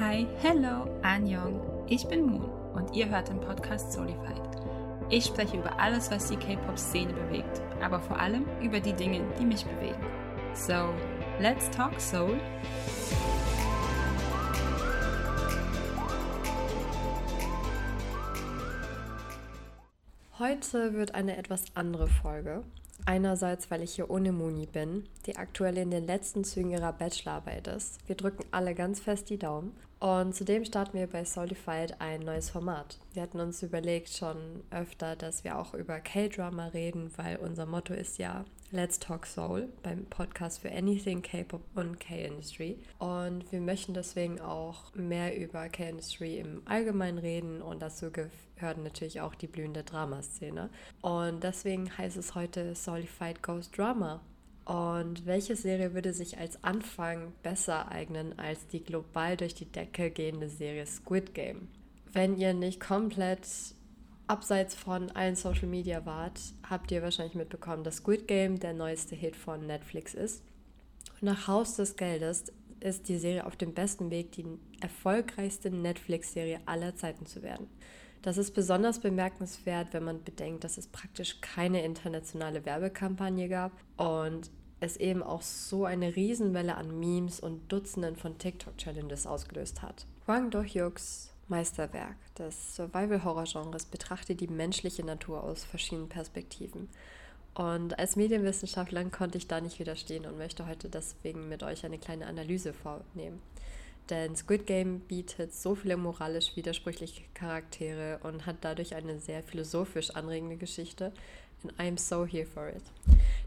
Hi, hello, Anjong. Ich bin Moon und ihr hört den Podcast Solified. Ich spreche über alles, was die K-Pop-Szene bewegt, aber vor allem über die Dinge, die mich bewegen. So, let's talk Soul. Heute wird eine etwas andere Folge. Einerseits, weil ich hier ohne Moni bin, die aktuell in den letzten Zügen ihrer Bachelorarbeit ist. Wir drücken alle ganz fest die Daumen. Und zudem starten wir bei Solified ein neues Format. Wir hatten uns überlegt schon öfter, dass wir auch über K-Drama reden, weil unser Motto ist ja Let's Talk Soul beim Podcast für Anything K-Pop und K-Industry. Und wir möchten deswegen auch mehr über K-Industry im Allgemeinen reden und dazu gehört natürlich auch die blühende Dramaszene. Und deswegen heißt es heute Solified Ghost Drama. Und welche Serie würde sich als Anfang besser eignen als die global durch die Decke gehende Serie Squid Game? Wenn ihr nicht komplett abseits von allen Social Media wart, habt ihr wahrscheinlich mitbekommen, dass Squid Game der neueste Hit von Netflix ist. Nach Haus des Geldes ist die Serie auf dem besten Weg, die erfolgreichste Netflix-Serie aller Zeiten zu werden. Das ist besonders bemerkenswert, wenn man bedenkt, dass es praktisch keine internationale Werbekampagne gab und es eben auch so eine Riesenwelle an Memes und Dutzenden von TikTok-Challenges ausgelöst hat. Hwang Do-hyuks Meisterwerk des Survival-Horror-Genres betrachtet die menschliche Natur aus verschiedenen Perspektiven. Und als Medienwissenschaftlerin konnte ich da nicht widerstehen und möchte heute deswegen mit euch eine kleine Analyse vornehmen. Denn Squid Game bietet so viele moralisch widersprüchliche Charaktere und hat dadurch eine sehr philosophisch anregende Geschichte. And I'm so here for it.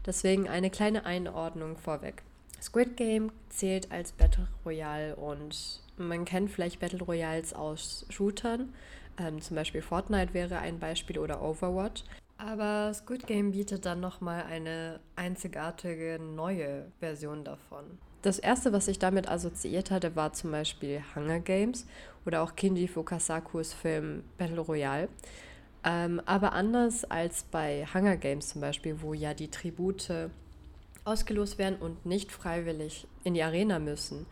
Deswegen eine kleine Einordnung vorweg. Squid Game zählt als Battle Royale und man kennt vielleicht Battle Royals aus Shootern. Ähm, zum Beispiel Fortnite wäre ein Beispiel oder Overwatch. Aber Squid Game bietet dann nochmal eine einzigartige neue Version davon. Das erste, was ich damit assoziiert hatte, war zum Beispiel Hunger Games oder auch Kinji Fukasakus Film Battle Royale. Ähm, aber anders als bei Hunger Games zum Beispiel, wo ja die Tribute ausgelost werden und nicht freiwillig in die Arena müssen,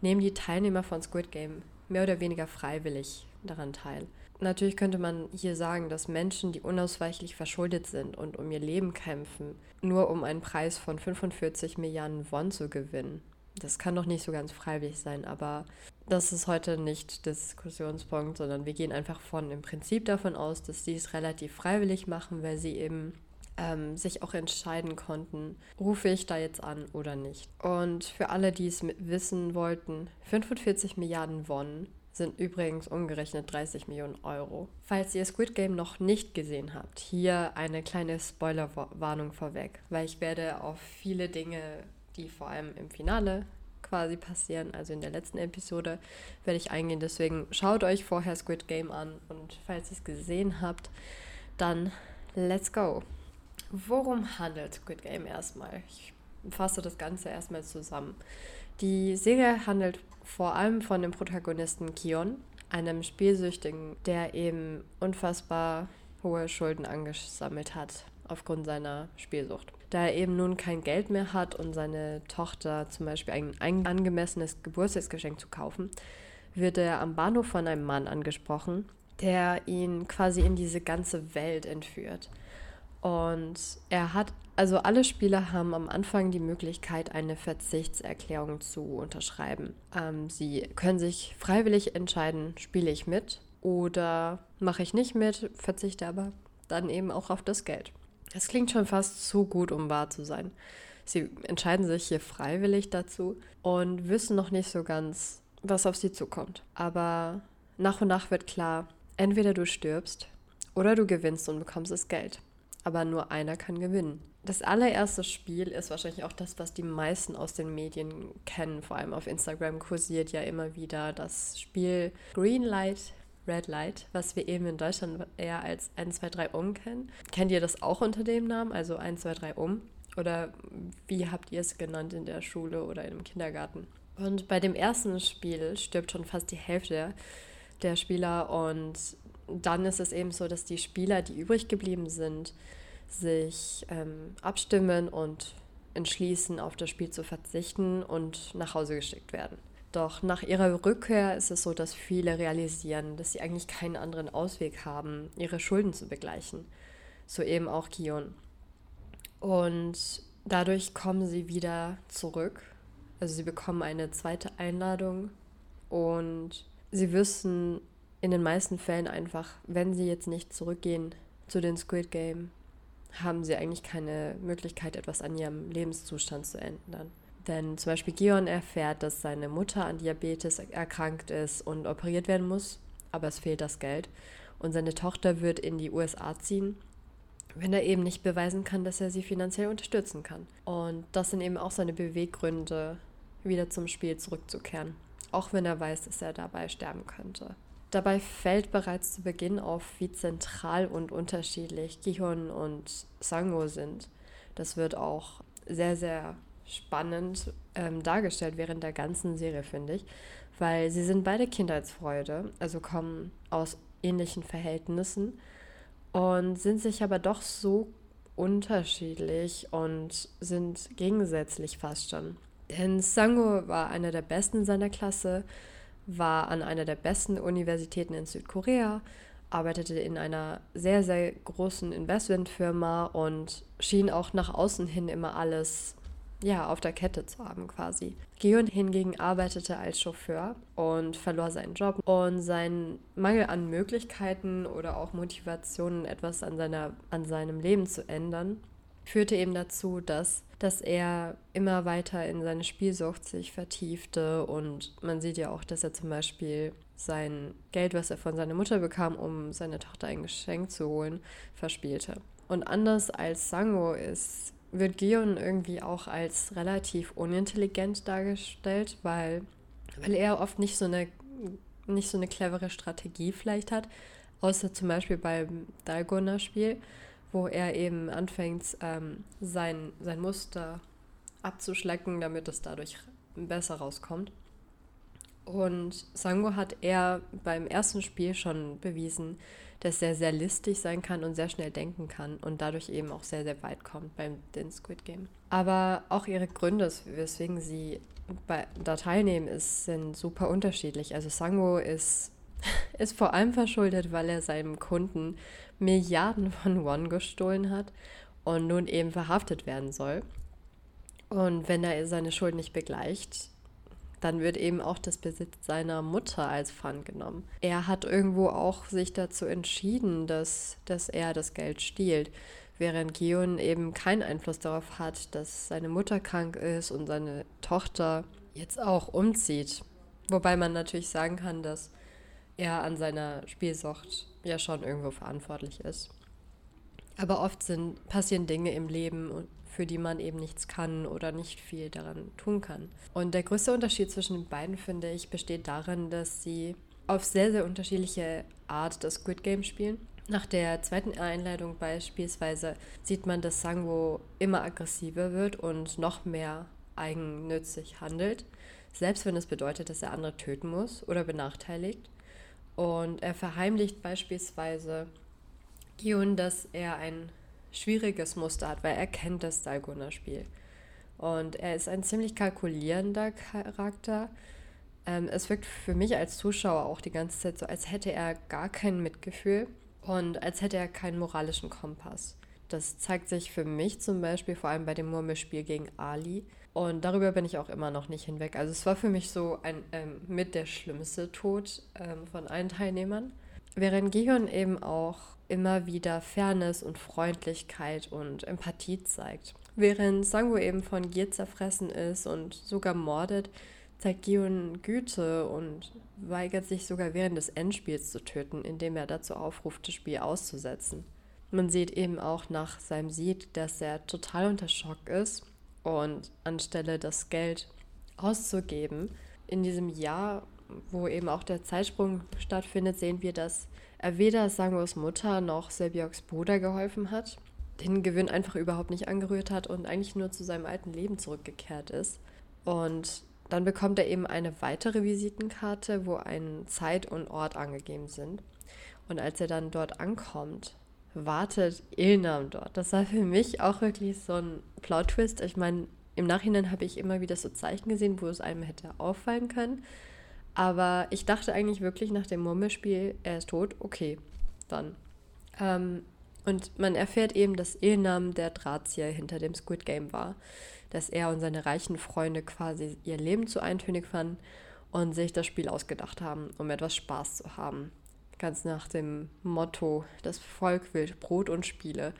nehmen die Teilnehmer von Squid Game mehr oder weniger freiwillig daran teil. Natürlich könnte man hier sagen, dass Menschen, die unausweichlich verschuldet sind und um ihr Leben kämpfen, nur um einen Preis von 45 Milliarden Won zu gewinnen. Das kann doch nicht so ganz freiwillig sein, aber das ist heute nicht Diskussionspunkt, sondern wir gehen einfach von im Prinzip davon aus, dass sie es relativ freiwillig machen, weil sie eben ähm, sich auch entscheiden konnten, rufe ich da jetzt an oder nicht. Und für alle, die es wissen wollten, 45 Milliarden Won sind übrigens umgerechnet 30 Millionen Euro. Falls ihr Squid Game noch nicht gesehen habt, hier eine kleine Spoilerwarnung vorweg, weil ich werde auf viele Dinge, die vor allem im Finale quasi passieren, also in der letzten Episode, werde ich eingehen. Deswegen schaut euch vorher Squid Game an und falls ihr es gesehen habt, dann let's go. Worum handelt Squid Game erstmal? Ich fasse das Ganze erstmal zusammen. Die Serie handelt vor allem von dem Protagonisten Kion, einem Spielsüchtigen, der eben unfassbar hohe Schulden angesammelt hat aufgrund seiner Spielsucht. Da er eben nun kein Geld mehr hat und seine Tochter zum Beispiel ein angemessenes Geburtstagsgeschenk zu kaufen, wird er am Bahnhof von einem Mann angesprochen, der ihn quasi in diese ganze Welt entführt. Und er hat, also alle Spieler haben am Anfang die Möglichkeit, eine Verzichtserklärung zu unterschreiben. Ähm, sie können sich freiwillig entscheiden, spiele ich mit oder mache ich nicht mit, verzichte aber dann eben auch auf das Geld. Das klingt schon fast zu gut, um wahr zu sein. Sie entscheiden sich hier freiwillig dazu und wissen noch nicht so ganz, was auf sie zukommt. Aber nach und nach wird klar, entweder du stirbst oder du gewinnst und bekommst das Geld. Aber nur einer kann gewinnen. Das allererste Spiel ist wahrscheinlich auch das, was die meisten aus den Medien kennen. Vor allem auf Instagram kursiert ja immer wieder das Spiel Greenlight Red Light, was wir eben in Deutschland eher als 123 um kennen. Kennt ihr das auch unter dem Namen, also 123 um? Oder wie habt ihr es genannt in der Schule oder im Kindergarten? Und bei dem ersten Spiel stirbt schon fast die Hälfte der Spieler und dann ist es eben so, dass die Spieler, die übrig geblieben sind, sich ähm, abstimmen und entschließen, auf das Spiel zu verzichten und nach Hause geschickt werden. Doch nach ihrer Rückkehr ist es so, dass viele realisieren, dass sie eigentlich keinen anderen Ausweg haben, ihre Schulden zu begleichen. So eben auch Gion. Und dadurch kommen sie wieder zurück. Also sie bekommen eine zweite Einladung und sie wissen in den meisten Fällen einfach, wenn sie jetzt nicht zurückgehen zu den Squid Game, haben sie eigentlich keine Möglichkeit, etwas an ihrem Lebenszustand zu ändern. Denn zum Beispiel Gion erfährt, dass seine Mutter an Diabetes erkrankt ist und operiert werden muss, aber es fehlt das Geld. Und seine Tochter wird in die USA ziehen, wenn er eben nicht beweisen kann, dass er sie finanziell unterstützen kann. Und das sind eben auch seine Beweggründe, wieder zum Spiel zurückzukehren, auch wenn er weiß, dass er dabei sterben könnte. Dabei fällt bereits zu Beginn auf, wie zentral und unterschiedlich Gihon und Sango sind. Das wird auch sehr, sehr spannend ähm, dargestellt während der ganzen Serie, finde ich, weil sie sind beide Kindheitsfreude, also kommen aus ähnlichen Verhältnissen und sind sich aber doch so unterschiedlich und sind gegensätzlich fast schon. Denn Sango war einer der Besten seiner Klasse, war an einer der besten Universitäten in Südkorea, arbeitete in einer sehr, sehr großen Investmentfirma und schien auch nach außen hin immer alles ja, auf der Kette zu haben quasi. Geon hingegen arbeitete als Chauffeur und verlor seinen Job und sein Mangel an Möglichkeiten oder auch Motivationen, etwas an, seiner, an seinem Leben zu ändern, führte eben dazu, dass, dass er immer weiter in seine Spielsucht sich vertiefte und man sieht ja auch, dass er zum Beispiel sein Geld, was er von seiner Mutter bekam, um seiner Tochter ein Geschenk zu holen, verspielte. Und anders als Sango ist wird Gion irgendwie auch als relativ unintelligent dargestellt, weil, weil er oft nicht so eine nicht so eine clevere Strategie vielleicht hat, außer zum Beispiel beim Dalgona-Spiel, wo er eben anfängt, ähm, sein, sein Muster abzuschlecken, damit es dadurch besser rauskommt. Und Sango hat er beim ersten Spiel schon bewiesen, dass er sehr listig sein kann und sehr schnell denken kann und dadurch eben auch sehr, sehr weit kommt beim den Squid Game. Aber auch ihre Gründe, weswegen sie bei, da teilnehmen, ist, sind super unterschiedlich. Also Sango ist, ist vor allem verschuldet, weil er seinem Kunden Milliarden von Won gestohlen hat und nun eben verhaftet werden soll. Und wenn er seine Schuld nicht begleicht, dann wird eben auch das Besitz seiner Mutter als Pfand genommen. Er hat irgendwo auch sich dazu entschieden, dass, dass er das Geld stiehlt, während Gion eben keinen Einfluss darauf hat, dass seine Mutter krank ist und seine Tochter jetzt auch umzieht. Wobei man natürlich sagen kann, dass er an seiner Spielsucht ja schon irgendwo verantwortlich ist. Aber oft sind, passieren Dinge im Leben, für die man eben nichts kann oder nicht viel daran tun kann. Und der größte Unterschied zwischen den beiden, finde ich, besteht darin, dass sie auf sehr, sehr unterschiedliche Art das Squid Game spielen. Nach der zweiten Einleitung beispielsweise sieht man, dass Sangwo immer aggressiver wird und noch mehr eigennützig handelt, selbst wenn es bedeutet, dass er andere töten muss oder benachteiligt. Und er verheimlicht beispielsweise Gion, dass er ein schwieriges Muster hat, weil er kennt das Dalgona-Spiel. Und er ist ein ziemlich kalkulierender Charakter. Ähm, es wirkt für mich als Zuschauer auch die ganze Zeit so, als hätte er gar kein Mitgefühl und als hätte er keinen moralischen Kompass. Das zeigt sich für mich zum Beispiel vor allem bei dem Murmelspiel gegen Ali. Und darüber bin ich auch immer noch nicht hinweg. Also es war für mich so ein ähm, mit der schlimmste Tod ähm, von allen Teilnehmern. Während Gion eben auch immer wieder Fairness und Freundlichkeit und Empathie zeigt. Während Sango eben von Gier zerfressen ist und sogar mordet, zeigt Gion Güte und weigert sich sogar während des Endspiels zu töten, indem er dazu aufruft, das Spiel auszusetzen. Man sieht eben auch nach seinem Sieg, dass er total unter Schock ist und anstelle das Geld auszugeben, in diesem Jahr, wo eben auch der Zeitsprung stattfindet, sehen wir, dass er weder Sangos Mutter noch Sebioks Bruder geholfen hat, den Gewinn einfach überhaupt nicht angerührt hat und eigentlich nur zu seinem alten Leben zurückgekehrt ist. Und dann bekommt er eben eine weitere Visitenkarte, wo ein Zeit und Ort angegeben sind. Und als er dann dort ankommt, wartet Ilnam dort. Das war für mich auch wirklich so ein Plot-Twist. Ich meine, im Nachhinein habe ich immer wieder so Zeichen gesehen, wo es einem hätte auffallen können. Aber ich dachte eigentlich wirklich nach dem Murmelspiel, er ist tot, okay, dann. Ähm, und man erfährt eben, dass Ilnam der Drahtzieher hinter dem Squid Game war. Dass er und seine reichen Freunde quasi ihr Leben zu eintönig fanden und sich das Spiel ausgedacht haben, um etwas Spaß zu haben. Ganz nach dem Motto, das Volk will Brot und Spiele,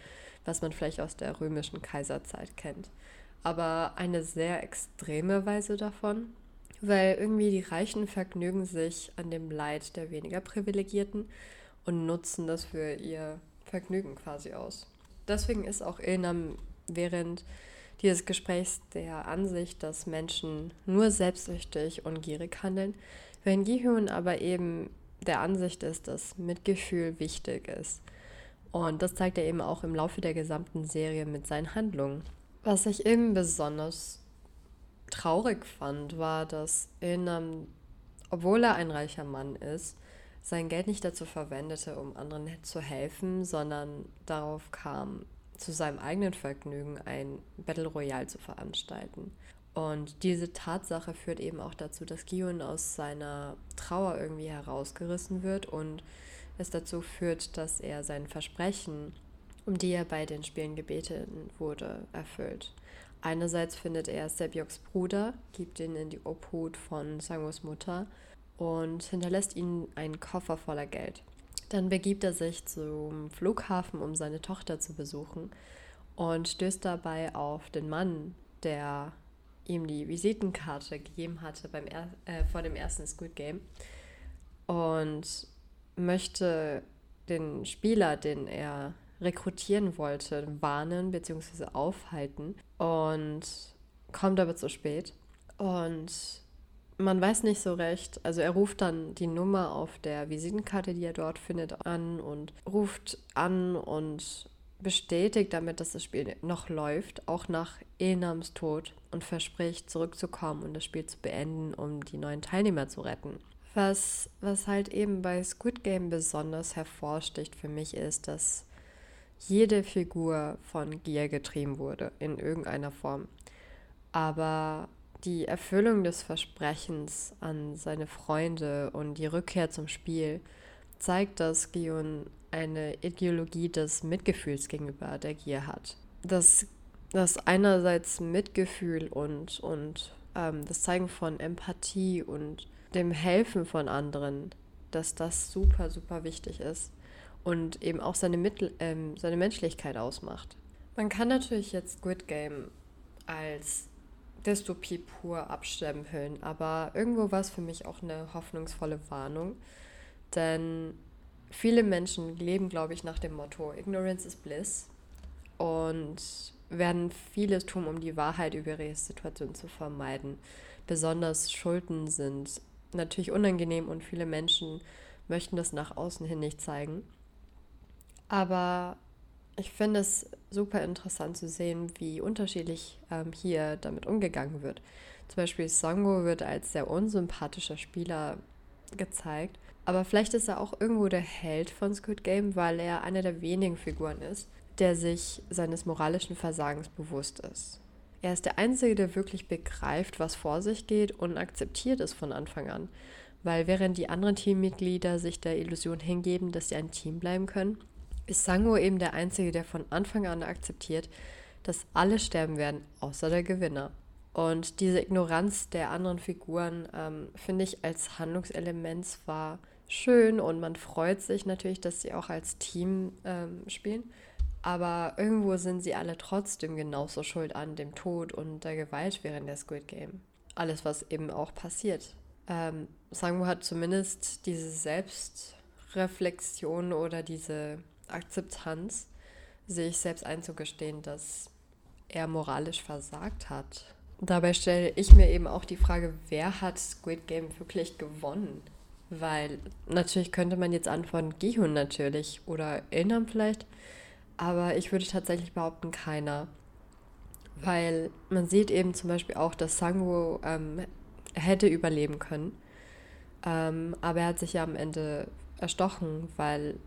was man vielleicht aus der römischen Kaiserzeit kennt. Aber eine sehr extreme Weise davon, weil irgendwie die Reichen vergnügen sich an dem Leid der weniger Privilegierten und nutzen das für ihr Vergnügen quasi aus. Deswegen ist auch Ilnam während dieses Gesprächs der Ansicht, dass Menschen nur selbstsüchtig und gierig handeln, wenn Gihyun aber eben der Ansicht ist, dass Mitgefühl wichtig ist. Und das zeigt er eben auch im Laufe der gesamten Serie mit seinen Handlungen. Was ich eben besonders traurig fand, war, dass Ilnam, obwohl er ein reicher Mann ist, sein Geld nicht dazu verwendete, um anderen zu helfen, sondern darauf kam, zu seinem eigenen Vergnügen ein Battle Royale zu veranstalten. Und diese Tatsache führt eben auch dazu, dass Gion aus seiner Trauer irgendwie herausgerissen wird und es dazu führt, dass er sein Versprechen, um die er bei den Spielen gebeten wurde, erfüllt. Einerseits findet er Sebjoks Bruder, gibt ihn in die Obhut von Sangos Mutter und hinterlässt ihnen einen Koffer voller Geld. Dann begibt er sich zum Flughafen, um seine Tochter zu besuchen und stößt dabei auf den Mann, der ihm die Visitenkarte gegeben hatte beim er äh, vor dem ersten Squid Game und möchte den Spieler, den er rekrutieren wollte, warnen bzw. aufhalten und kommt aber zu spät. Und man weiß nicht so recht. Also er ruft dann die Nummer auf der Visitenkarte, die er dort findet, an und ruft an und bestätigt damit, dass das Spiel noch läuft, auch nach Enams Tod und verspricht zurückzukommen und das Spiel zu beenden, um die neuen Teilnehmer zu retten. Was, was halt eben bei Squid Game besonders hervorsticht für mich ist, dass jede Figur von Gier getrieben wurde, in irgendeiner Form. Aber die Erfüllung des Versprechens an seine Freunde und die Rückkehr zum Spiel zeigt, dass Gion eine Ideologie des Mitgefühls gegenüber der Gier hat. Dass, dass einerseits Mitgefühl und, und ähm, das Zeigen von Empathie und dem Helfen von anderen, dass das super, super wichtig ist und eben auch seine, Mittel, ähm, seine Menschlichkeit ausmacht. Man kann natürlich jetzt Squid Game als Dystopie pur abstempeln, aber irgendwo war es für mich auch eine hoffnungsvolle Warnung, denn viele Menschen leben, glaube ich, nach dem Motto Ignorance is Bliss und werden vieles tun, um die Wahrheit über ihre Situation zu vermeiden. Besonders Schulden sind natürlich unangenehm und viele Menschen möchten das nach außen hin nicht zeigen. Aber ich finde es super interessant zu sehen, wie unterschiedlich ähm, hier damit umgegangen wird. Zum Beispiel Songo wird als sehr unsympathischer Spieler gezeigt. Aber vielleicht ist er auch irgendwo der Held von Squid Game, weil er einer der wenigen Figuren ist, der sich seines moralischen Versagens bewusst ist. Er ist der Einzige, der wirklich begreift, was vor sich geht und akzeptiert es von Anfang an. Weil während die anderen Teammitglieder sich der Illusion hingeben, dass sie ein Team bleiben können, ist Sango eben der Einzige, der von Anfang an akzeptiert, dass alle sterben werden, außer der Gewinner. Und diese Ignoranz der anderen Figuren ähm, finde ich als Handlungselement zwar schön und man freut sich natürlich, dass sie auch als Team ähm, spielen, aber irgendwo sind sie alle trotzdem genauso schuld an dem Tod und der Gewalt während der Squid Game. Alles, was eben auch passiert. Ähm, Sango hat zumindest diese Selbstreflexion oder diese Akzeptanz, sich selbst einzugestehen, dass er moralisch versagt hat. Dabei stelle ich mir eben auch die Frage, wer hat Squid Game wirklich gewonnen? Weil natürlich könnte man jetzt antworten, Gihun natürlich oder Ilnam vielleicht, aber ich würde tatsächlich behaupten, keiner. Weil man sieht eben zum Beispiel auch, dass Sango ähm, hätte überleben können, ähm, aber er hat sich ja am Ende erstochen, weil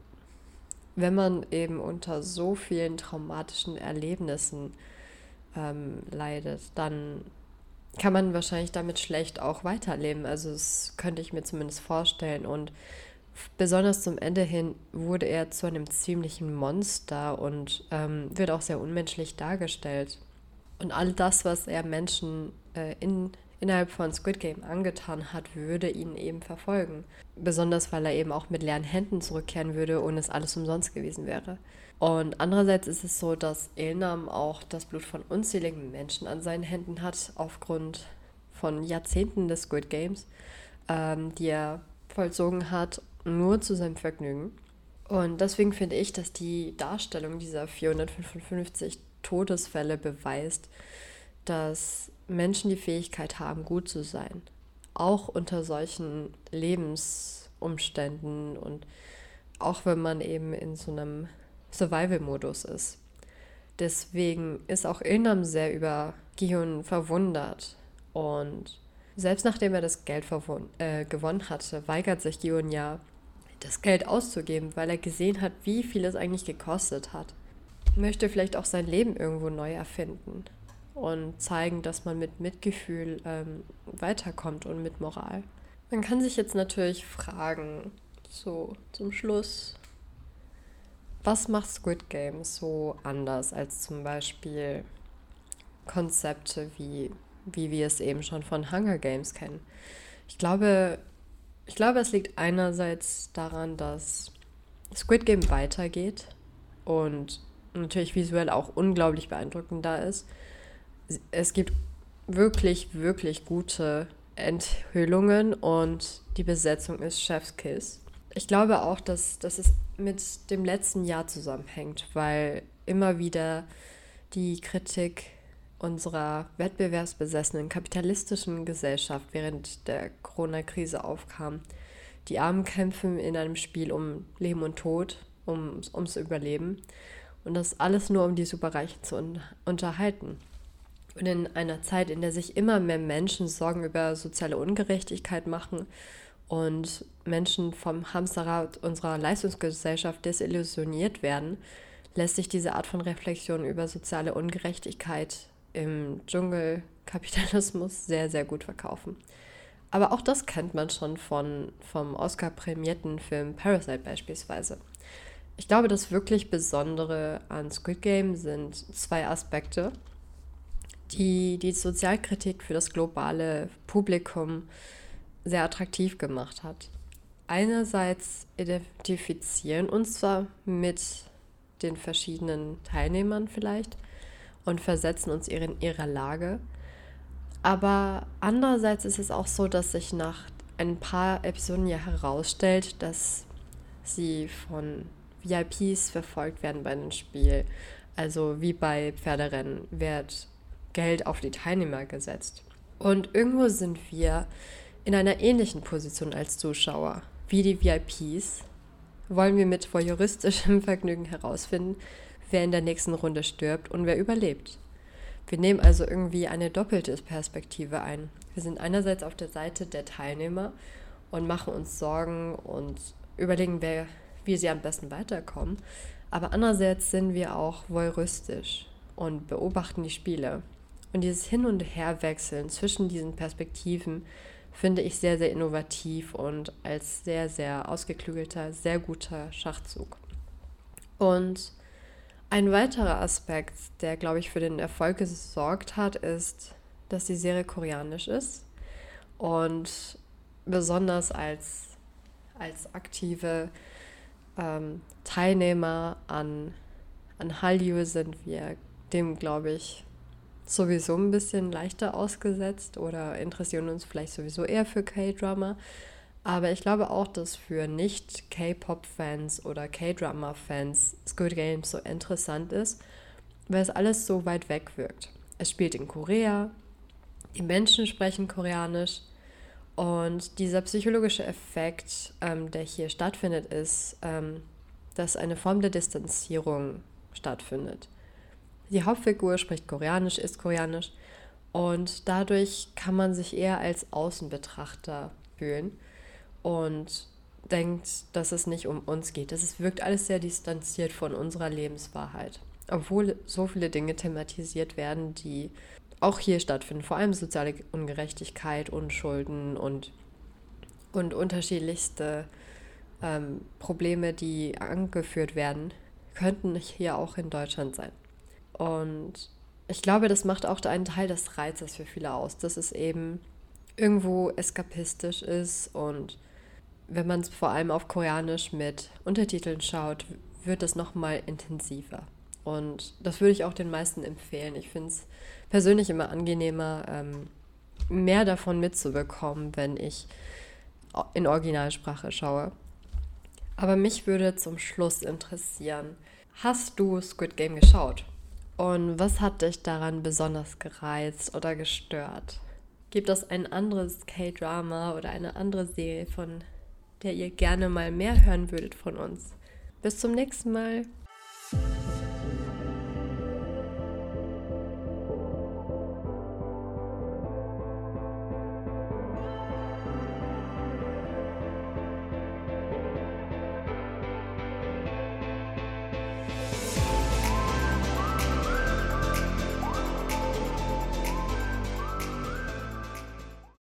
wenn man eben unter so vielen traumatischen Erlebnissen ähm, leidet, dann kann man wahrscheinlich damit schlecht auch weiterleben. Also das könnte ich mir zumindest vorstellen. Und besonders zum Ende hin wurde er zu einem ziemlichen Monster und ähm, wird auch sehr unmenschlich dargestellt. Und all das, was er Menschen äh, in, innerhalb von Squid Game angetan hat, würde ihn eben verfolgen. Besonders weil er eben auch mit leeren Händen zurückkehren würde und es alles umsonst gewesen wäre. Und andererseits ist es so, dass Ilnam auch das Blut von unzähligen Menschen an seinen Händen hat, aufgrund von Jahrzehnten des Squid Games, ähm, die er vollzogen hat, nur zu seinem Vergnügen. Und deswegen finde ich, dass die Darstellung dieser 455 Todesfälle beweist, dass Menschen die Fähigkeit haben, gut zu sein. Auch unter solchen Lebensumständen und auch wenn man eben in so einem Survival-Modus ist. Deswegen ist auch Ilnam sehr über Gihun verwundert. Und selbst nachdem er das Geld äh, gewonnen hatte, weigert sich Gihun ja, das Geld auszugeben, weil er gesehen hat, wie viel es eigentlich gekostet hat. Möchte vielleicht auch sein Leben irgendwo neu erfinden und zeigen, dass man mit Mitgefühl ähm, weiterkommt und mit Moral. Man kann sich jetzt natürlich fragen, so zum Schluss, was macht Squid Game so anders als zum Beispiel Konzepte wie, wie wir es eben schon von Hunger Games kennen? Ich glaube, ich glaube, es liegt einerseits daran, dass Squid Game weitergeht und natürlich visuell auch unglaublich beeindruckend da ist. Es gibt wirklich, wirklich gute Enthüllungen und die Besetzung ist Chef's Kiss. Ich glaube auch, dass, dass es mit dem letzten Jahr zusammenhängt, weil immer wieder die Kritik unserer wettbewerbsbesessenen kapitalistischen Gesellschaft während der Corona-Krise aufkam. Die Armen kämpfen in einem Spiel um Leben und Tod, um, ums Überleben. Und das alles nur, um die Superreichen zu un unterhalten. Und in einer Zeit, in der sich immer mehr Menschen Sorgen über soziale Ungerechtigkeit machen und Menschen vom Hamsterrad unserer Leistungsgesellschaft desillusioniert werden, lässt sich diese Art von Reflexion über soziale Ungerechtigkeit im Dschungelkapitalismus sehr, sehr gut verkaufen. Aber auch das kennt man schon von, vom Oscar-prämierten Film Parasite beispielsweise. Ich glaube, das wirklich Besondere an Squid Game sind zwei Aspekte, die die Sozialkritik für das globale Publikum sehr attraktiv gemacht hat. Einerseits identifizieren uns zwar mit den verschiedenen Teilnehmern vielleicht und versetzen uns in ihrer Lage, aber andererseits ist es auch so, dass sich nach ein paar Episoden ja herausstellt, dass sie von VIPs verfolgt werden bei einem Spiel. Also wie bei Pferderennen wird Geld auf die Teilnehmer gesetzt. Und irgendwo sind wir in einer ähnlichen Position als Zuschauer wie die VIPs wollen wir mit voyeuristischem Vergnügen herausfinden, wer in der nächsten Runde stirbt und wer überlebt. Wir nehmen also irgendwie eine doppelte Perspektive ein. Wir sind einerseits auf der Seite der Teilnehmer und machen uns Sorgen und überlegen, wer, wie sie am besten weiterkommen. Aber andererseits sind wir auch voyeuristisch und beobachten die Spiele. Und dieses Hin- und Herwechseln zwischen diesen Perspektiven finde ich sehr, sehr innovativ und als sehr, sehr ausgeklügelter, sehr guter Schachzug. Und ein weiterer Aspekt, der, glaube ich, für den Erfolg gesorgt hat, ist, dass die Serie koreanisch ist. Und besonders als, als aktive ähm, Teilnehmer an, an Hallyu sind wir dem, glaube ich, sowieso ein bisschen leichter ausgesetzt oder interessieren uns vielleicht sowieso eher für K-Drama. Aber ich glaube auch, dass für Nicht-K-Pop-Fans oder K-Drama-Fans Squid Game so interessant ist, weil es alles so weit weg wirkt. Es spielt in Korea, die Menschen sprechen Koreanisch und dieser psychologische Effekt, ähm, der hier stattfindet, ist, ähm, dass eine Form der Distanzierung stattfindet. Die Hauptfigur spricht Koreanisch, ist Koreanisch und dadurch kann man sich eher als Außenbetrachter fühlen und denkt, dass es nicht um uns geht. Das wirkt alles sehr distanziert von unserer Lebenswahrheit. obwohl so viele Dinge thematisiert werden, die auch hier stattfinden, vor allem soziale Ungerechtigkeit, Unschulden und, und unterschiedlichste ähm, Probleme, die angeführt werden, könnten hier auch in Deutschland sein. Und ich glaube, das macht auch einen Teil des Reizes für viele aus, dass es eben irgendwo eskapistisch ist und wenn man es vor allem auf Koreanisch mit Untertiteln schaut, wird es nochmal intensiver. Und das würde ich auch den meisten empfehlen. Ich finde es persönlich immer angenehmer, ähm, mehr davon mitzubekommen, wenn ich in Originalsprache schaue. Aber mich würde zum Schluss interessieren, hast du Squid Game geschaut? Und was hat dich daran besonders gereizt oder gestört? Gibt es ein anderes K-Drama oder eine andere Serie, von der ihr gerne mal mehr hören würdet von uns? Bis zum nächsten Mal.